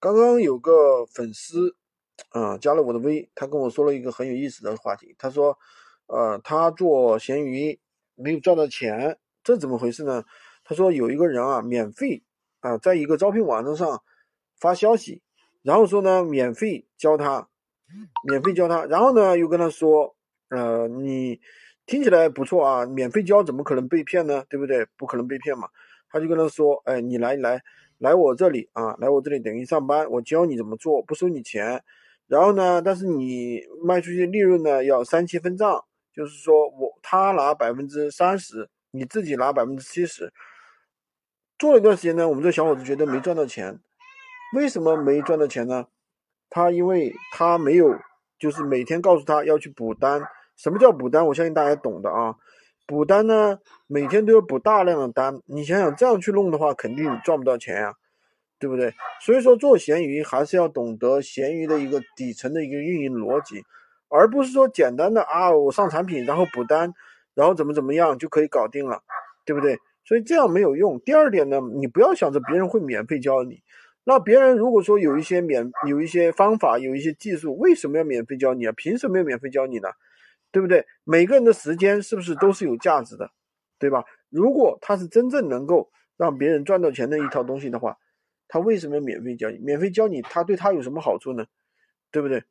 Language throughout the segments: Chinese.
刚刚有个粉丝啊加了我的微，他跟我说了一个很有意思的话题。他说，呃，他做闲鱼没有赚到钱，这怎么回事呢？他说有一个人啊，免费啊，在一个招聘网站上发消息，然后说呢，免费教他，免费教他，然后呢又跟他说，呃，你听起来不错啊，免费教怎么可能被骗呢？对不对？不可能被骗嘛。他就跟他说，哎，你来来。来我这里啊，来我这里等于上班，我教你怎么做，不收你钱。然后呢，但是你卖出去利润呢要三七分账，就是说我他拿百分之三十，你自己拿百分之七十。做了一段时间呢，我们这小伙子觉得没赚到钱。为什么没赚到钱呢？他因为他没有，就是每天告诉他要去补单。什么叫补单？我相信大家懂的啊。补单呢，每天都要补大量的单，你想想这样去弄的话，肯定赚不到钱呀，对不对？所以说做闲鱼还是要懂得闲鱼的一个底层的一个运营逻辑，而不是说简单的啊，我上产品然后补单，然后怎么怎么样就可以搞定了，对不对？所以这样没有用。第二点呢，你不要想着别人会免费教你，那别人如果说有一些免有一些方法，有一些技术，为什么要免费教你啊？凭什么要免费教你呢？对不对？每个人的时间是不是都是有价值的，对吧？如果他是真正能够让别人赚到钱的一套东西的话，他为什么要免费教你？免费教你，他对他有什么好处呢？对不对？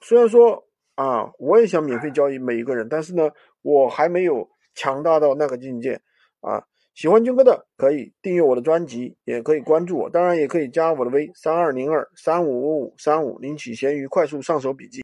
虽然说啊，我也想免费教每一个人，但是呢，我还没有强大到那个境界啊。喜欢军哥的可以订阅我的专辑，也可以关注我，当然也可以加我的微三二零二三五五五三五领取闲鱼快速上手笔记。